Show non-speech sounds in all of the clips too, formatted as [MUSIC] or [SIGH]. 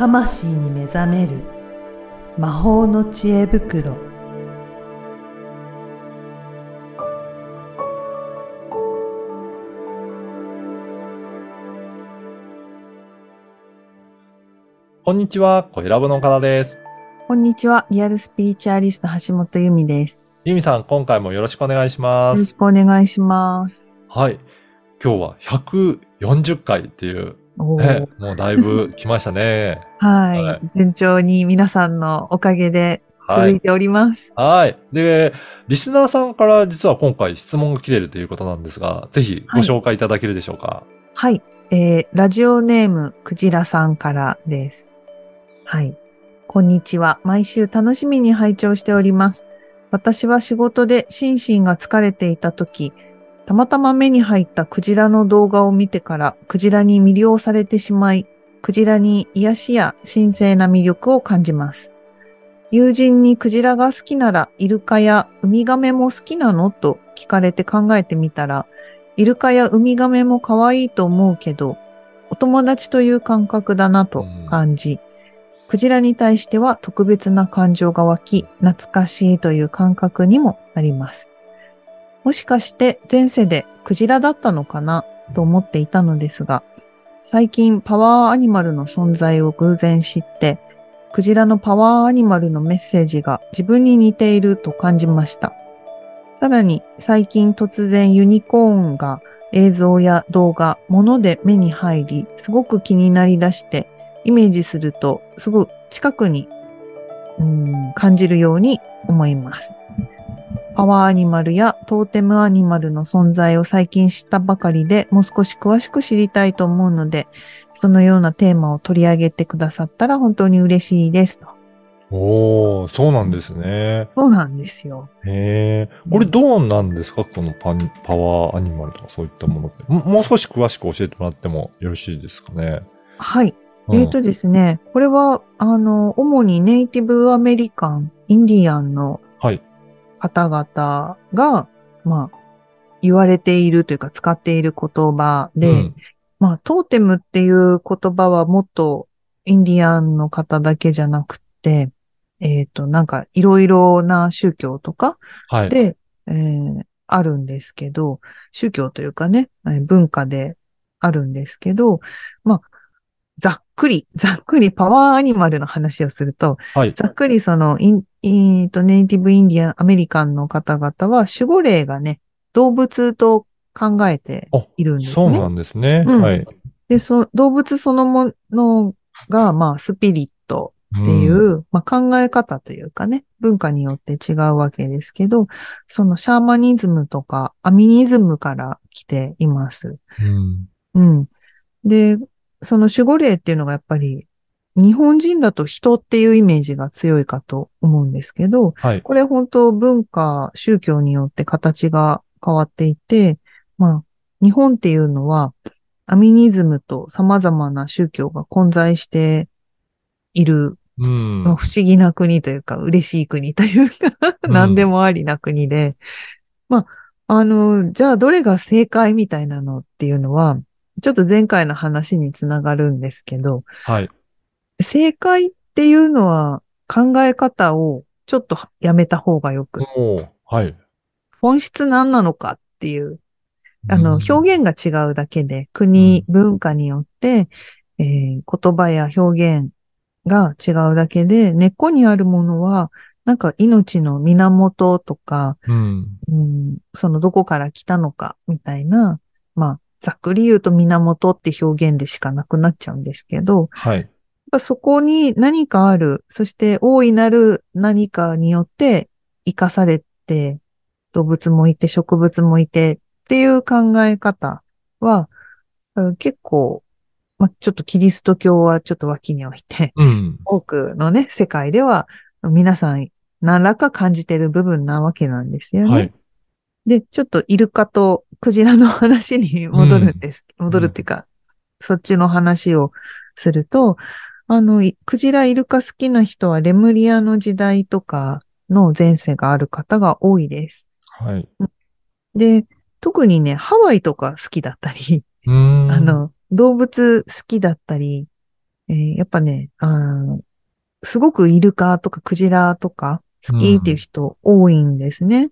魂に目覚める魔法の知恵袋こんにちは、小ラボの岡田です。こんにちは。リアルスピリチュアリスト橋本由美です。ゆみさん、今回もよろしくお願いします。よろしくお願いします。はい。今日は140回っていう、ね、もうだいぶ来ましたね。[LAUGHS] はい、はい順調に皆さんのおかげではい。続いております。はい。で、リスナーさんから実は今回質問が来ているということなんですが、ぜひご紹介いただけるでしょうか？はい。えー、ラジオネームクジラさんからです。はい。こんにちは。毎週楽しみに拝聴しております。私は仕事で心身が疲れていた時、たまたま目に入ったクジラの動画を見てから、クジラに魅了されてしまい、クジラに癒しや神聖な魅力を感じます。友人にクジラが好きなら、イルカやウミガメも好きなの？と聞かれて考えてみたら、イルカやウミガメも可愛いと思うけど、お友達という感覚だなと感じ、クジラに対しては特別な感情が湧き、懐かしいという感覚にもなります。もしかして前世でクジラだったのかな？と思っていたのですが、最近パワーアニマルの存在を偶然知って、クジラのパワーアニマルのメッセージが自分に似ていると感じました。さらに最近突然ユニコーンが映像や動画、物で目に入り、すごく気になりだして、イメージすると、すごく近くに、うん、感じるように思います。パワーアニマルやトーテムアニマルの存在を最近知ったばかりでもう少し詳しく知りたいと思うので、そのようなテーマを取り上げてくださったら本当に嬉しいですと。おー、そうなんですね。そうなんですよ。へー。これどうなんですか？このパンパワーアニマルとかそういったものって。ももう少し詳しく教えてもらってもよろしいですかね？はい。うんえーとですね、これは、あの、主にネイティブアメリカン、インディアンのはい。方々が、まあ、言われているというか使っている言葉で、うんまあ、トーテムっていう言葉はもっとインディアンの方だけじゃなくて、えっ、と、なんかいろいろな宗教とかはい。で、えーあるんですけど、宗教というかね、えー文化であるんですけど、まあ、ざっくり、ざっくりパワーアニマルの話をすると、はい。ざっくりそのイン、えーと、ネイティブインディアン、アメリカンの方々は守護霊がね、動物と考えてあいるんですね。そうなんですね。うんはい。で、そ、動物そのものが、まあ、スピリットっていう、んまあ、考え方というかね、文化によって違うわけですけど、そのシャーマニズムとかアミニズムから来ています。うん。うん。で、その守護霊っていうのがやっぱり、日本人だと人っていうイメージが強いかと思うんですけど、はい。これ本当文化、宗教によって形が変わっていて、まあ、日本っていうのは、アミニズムと様々な宗教が混在している、うん。不思議な国というか、嬉しい国というか、うん何でもありな国で、まあ、あの、じゃあどれが正解みたいなのっていうのは、ちょっと前回の話につながるんですけど、はい。正解っていうのは考え方をちょっとやめた方がよくはい。本質何なのかっていう、あの、うん表現が違うだけで、国、文化によって、えー言葉や表現が違うだけで、根っこにあるものは、なんか命の源とか、うん。うん、そのどこから来たのかみたいな、まあ、ざっくり言うと源って表現でしかなくなっちゃうんですけど、はい。やっぱそこに何かある、そして大いなる何かによって生かされて、動物もいて植物もいてっていう考え方は、うん結構、まあ、ちょっとキリスト教はちょっと脇に置いて、うん。多くのね、世界では皆さん何らか感じてる部分なわけなんですよね。はい。で、ちょっとイルカとクジラの話に戻るんです。戻るっていうか、そっちの話をすると、あの、いクジラ、イルカ好きな人はレムリアの時代とかの前世がある方が多いです。はい。で、特にね、ハワイとか好きだったり。あ、の、動物好きだったり、えーやっぱね、あーすごくイルカとかクジラとか好きっていう人多いんですね。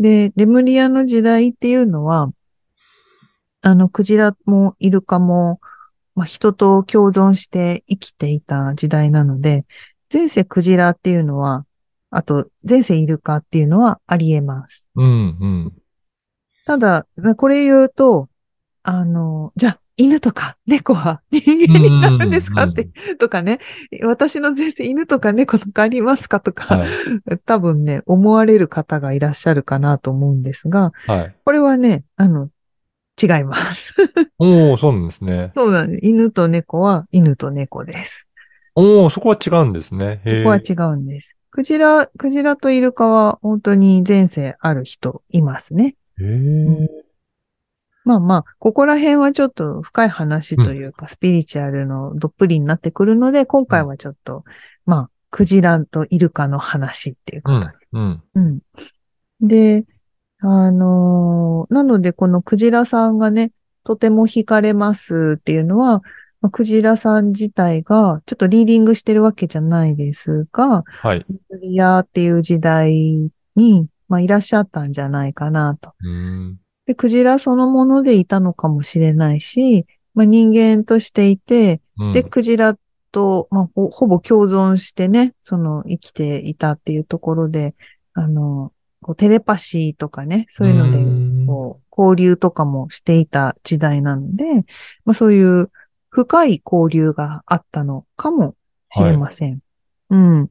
で、レムリアの時代っていうのは、あの、クジラもイルカも、まあ、人と共存して生きていた時代なので、前世クジラっていうのは、あと前世イルカっていうのはあり得ます。うん、うん。ただ、これ言うと、あの、じゃあ、犬とか猫は人間になるんですかうんって、とかね、私の前世犬とか猫とかありますかとか、はい。多分ね、思われる方がいらっしゃるかなと思うんですが、はい。これはね、あの、違います。[LAUGHS] おー、そうなんですね。そうなんです。犬と猫は犬と猫です。おー、そこは違うんですね。へここはー違うんです。クジラ、クジラとイルカは本当に前世ある人いますね。へーまあまあ、ここら辺はちょっと深い話というか、スピリチュアルのどっぷりになってくるので、今回はちょっと、まあ、クジラとイルカの話っていううんことで。、うん。うん。で、あのーなのでこのクジラさんがね、とても惹かれますっていうのは、まあクジラさん自体が、ちょっとリーディングしてるわけじゃないですが、はい。クリアっていう時代に、まあ、いらっしゃったんじゃないかなと。うーん。で、クジラそのものでいたのかもしれないし、まあ、人間としていて、うんで、クジラと、まあ、ほほぼ共存してね、その生きていたっていうところで、あの、こうテレパシーとかね、そういうので、んこう、交流とかもしていた時代なので、まあ、そういう深い交流があったのかもしれません。うん。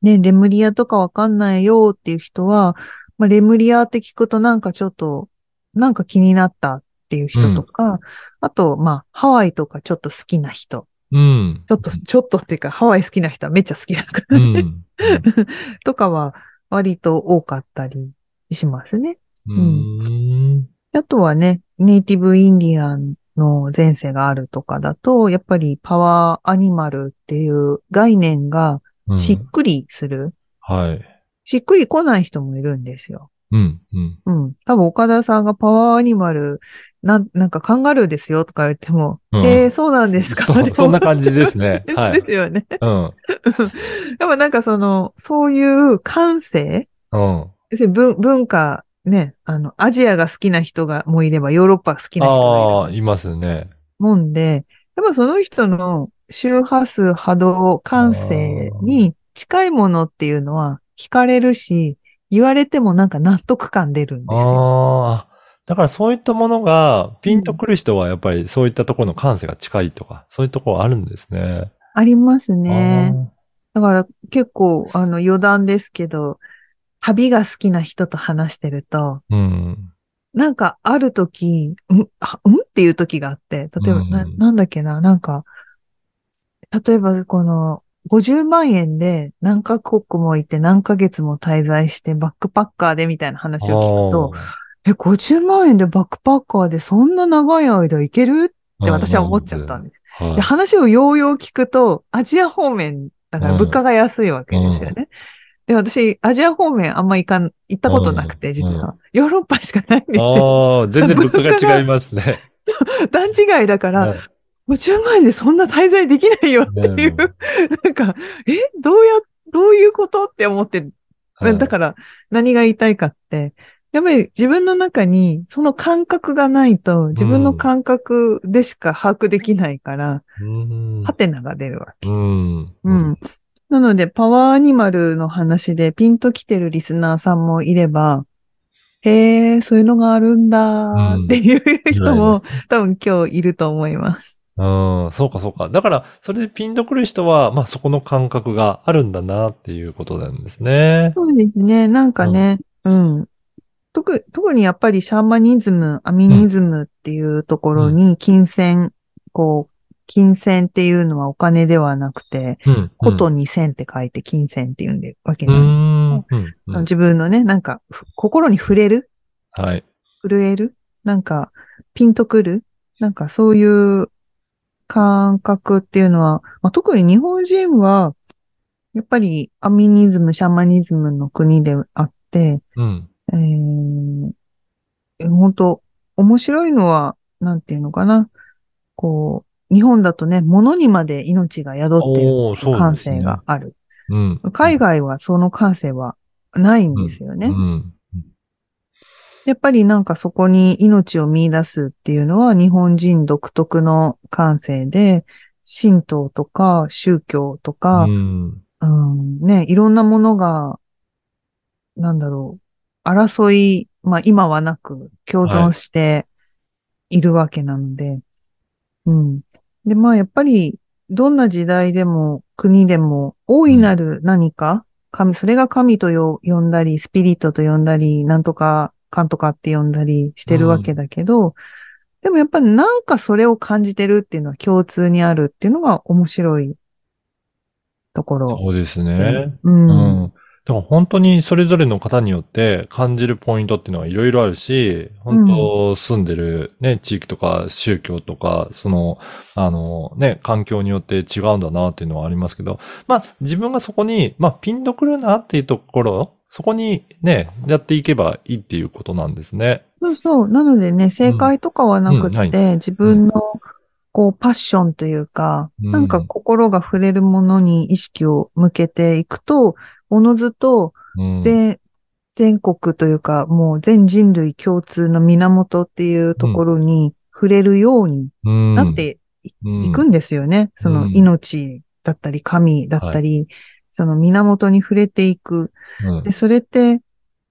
ね、レムリアとかわかんないよっていう人は、まあ、レムリアって聞くとなんかちょっと、なんか気になったっていう人とか、あと、まあ、ハワイとかちょっと好きな人。うん。ちょっと、ちょっとっていうか、ハワイ好きな人はめっちゃ好きだかうらね。ん。[LAUGHS] とかは割と多かったりしますね。うーん。あとはね、ネイティブインディアンの前世があるとかだと、やっぱりパワーアニマルっていう概念がうんしっくりする。はい。しっくり来ない人もいるんですよ。うん。うん。うん。多分岡田さんがパワーアニマル、なん、なんかカンガルーですよとか言っても、うんえー、そうなんですか？そそんな感じですね [LAUGHS] はいですよね。うん。やっぱなんかその、そういう感性うん。文文化、ね、あの、アジアが好きな人がもいれば、ヨーロッパが好きな人がいるいますね。もんで、やっぱその人の周波数、波動、感性に近いものっていうのは惹かれるし、言われてもなんか納得感出るんですよ。ああ。だからそういったものが、ピンとくる人はやっぱりそういったところの感性が近いとか、そういうところあるんですね。ありますね。だから結構、あの余談ですけど、旅が好きな人と話してると、うん。なんかある時、ん、あうん？っていう時があって、例えば、うんな、なんだっけな、なんか、例えばこの、50万円で何カ国もいて何ヶ月も滞在してバックパッカーでみたいな話を聞くと、え、50万円でバックパッカーでそんな長い間行ける？って私は思っちゃったんです。す。はいで、話をようよう聞くと、アジア方面、だから物価が安いわけですよね。で、私、アジア方面あんま行かん、行ったことなくて、うん実は。ヨーロッパしかないんですよ。ああ、全然物価が違いますね。段違いだから、はい50万円でそんな滞在できないよっていう、なんか、え、どうや、どういうこと？って思って、はいだから何が言いたいかって、やっぱり自分の中にその感覚がないと、自分の感覚でしか把握できないから、うんハテナが出るわけ。うん。うん。なので、パワーアニマルの話でピンと来てるリスナーさんもいれば、へえ、そういうのがあるんだっていう人も多分今日いると思います。うん、そうかそうか。だから、それでピンとくる人は、まあそこの感覚があるんだなっていうことなんですね。そうですね。なんかね、うん。特特にやっぱりシャーマニズム、アミニズムっていうところに金銭、こう、金銭っていうのはお金ではなくて、うん。ことに線って書いて金銭って言うんでわけうなんん。うん。うん自分のね、なんか、ふ心に触れる？はい。震える？なんか、ピンとくる？なんかそういう感覚っていうのは、まあ、特に日本人は、やっぱりアミニズム、シャーマニズムの国であって、うん。えー、え本当面白いのは、なんていうのかな。こう、日本だとね、物にまで命が宿っている感性がある。うん。海外はその感性はないんですよね。うん。やっぱりなんかそこに命を見出すっていうのは日本人独特の感性で、神道とか宗教とか、うん。うん、ね、いろんなものが、なんだろう、争い、まあ今はなく共存しているわけなので、うん。で、まあやっぱり、どんな時代でも国でも大いなる何か、神、それが神とよ呼んだり、スピリットと呼んだり、なんとか、かんとかって呼んだりしてるわけだけど、でもやっぱりなんかそれを感じてるっていうのは共通にあるっていうのが面白いところ。そうですね。う。うんん。だから本当にそれぞれの方によって感じるポイントっていうのはいろいろあるし、本当住んでるね、地域とか宗教とか、その、あのね、環境によって違うんだなっていうのはありますけど、まあ自分がそこに、まあピンとくるなっていうところ、そこにね、やっていけばいいっていうことなんですね。そうそう。なのでね、正解とかはなくうんはいって、自分の、こう、パッションというか、うんなんか心が触れるものに意識を向けていくと、おのずとうん。全、全国というか、もう全人類共通の源っていうところに触れるようにうんなってうんいくんですよね。そのうん命だったり神だったり、その源に触れていく。うんで、それって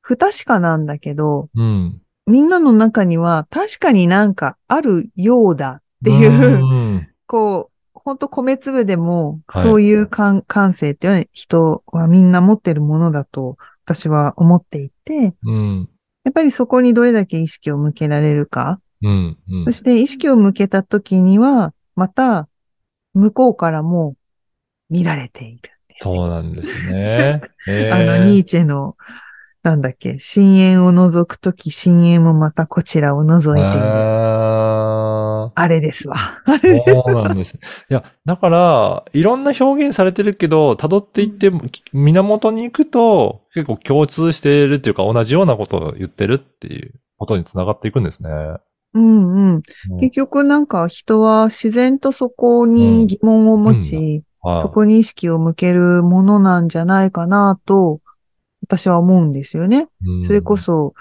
不確かなんだけど、うん。みんなの中には確かになんかあるようだっていう、うん [LAUGHS] こう、本当米粒でも、はいそういう感,、感性っていうのは人はみんな持ってるものだと私は思っていて、うん。やっぱりそこにどれだけ意識を向けられるか。うん。うんそして意識を向けた時には、また向こうからも見られている。そうなんですね。[LAUGHS] えあの、ーニーチェの、なんだっけ、深淵を覗くとき、深淵もまたこちらを覗いている。ああれですわ。ーそうなんです。いや、だから、いろんな表現されてるけど、辿っていって、源に行くと、結構共通しているっていうか、同じようなことを言ってるっていうことにつながっていくんですね。うんうん。うん結局なんか人は自然とそこに疑問を持ち、はいそこに意識を向けるものなんじゃないかなと、私は思うんですよね。うんそれこそ、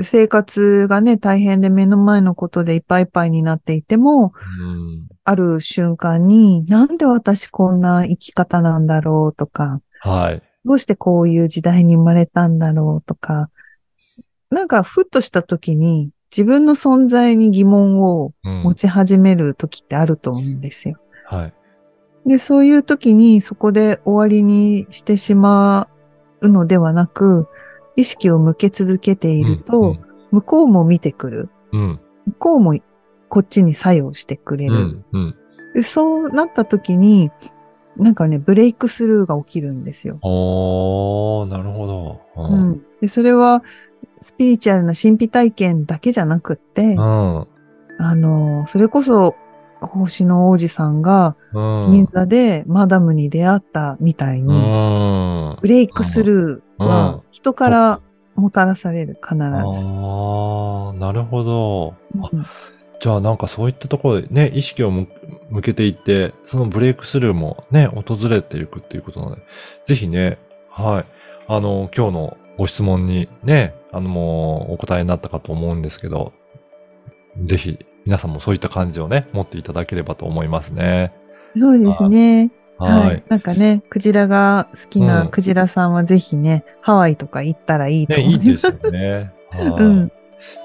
生活がね、大変で目の前のことでいっぱいいっぱいになっていても、うんある瞬間に、なんで私こんな生き方なんだろうとか、はい。どうしてこういう時代に生まれたんだろうとか、なんかふっとした時に自分の存在に疑問をうん持ち始める時ってあると思うんですよ。はい。で、そういう時にそこで終わりにしてしまうのではなく、意識を向け続けていると、向こうも見てくる。うん。向こうもこっちに作用してくれる。うん。うん。でそうなった時に、なんかね、ブレイクスルーが起きるんですよ。おー、なるほど。うう。ん。で、それは、スピリチュアルな神秘体験だけじゃなくって、うん。あの、それこそ、星の王子さんが、うん。銀座でマダムに出会ったみたいうに、ん。ブレイクスルーうんは人からもたらされる、必ず。ああ、なるほど。あうんじゃあなんかそういったところでね、意識を向向けていって、そのブレイクスルーもね、訪れていくっていうことなので、ぜひね、はい。あの、今日のご質問にね、あの、もうお答えになったかと思うんですけど、ぜひ皆さんもそういった感じをね、持っていただければと思いますね。そうですね。はい。はい。なんかね、クジラが好きうなんクジラさんはぜひね、ハワイとか行ったらいいとね、思いいですよね。[LAUGHS] はい。うん。い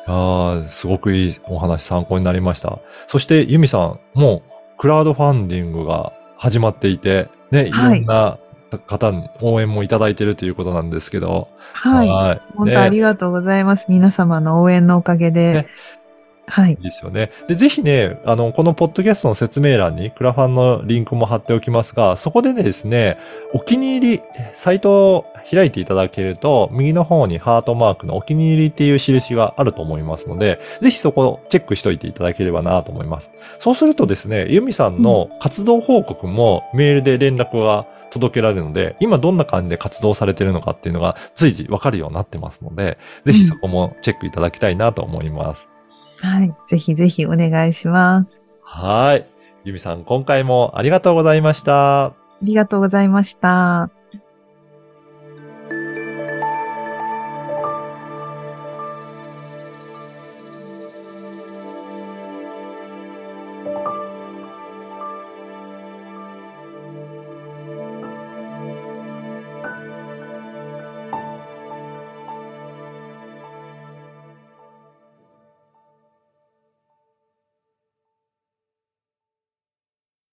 やーすごくいいお話参考になりました。そして、ユミさん、もう、クラウドファンディングが始まっていて、ね、いろはいんな方に応援もいただいているということなんですけど。はい。はい。本当ありがとうございます。皆様の応援のおかげで。ねはい。いいですよね。で、ぜひね、あの、このポッドキャストの説明欄にクラファンのリンクも貼っておきますが、そこでねですね、お気に入り、サイトを開いていただけると、右の方にハートマークのお気に入りっていう印があると思いますので、ぜひそこをチェックしといていただければなと思います。そうするとですね、ユミさんの活動報告もメールで連絡が届けられるので、今どんな感じで活動されてるのかっていうのが随時わかるようになってますので、ぜひそこもチェックいただきたいなと思います。はい。ぜひぜひお願いします。はい。ゆみさん、今回もありがとうございました。ありがとうございました。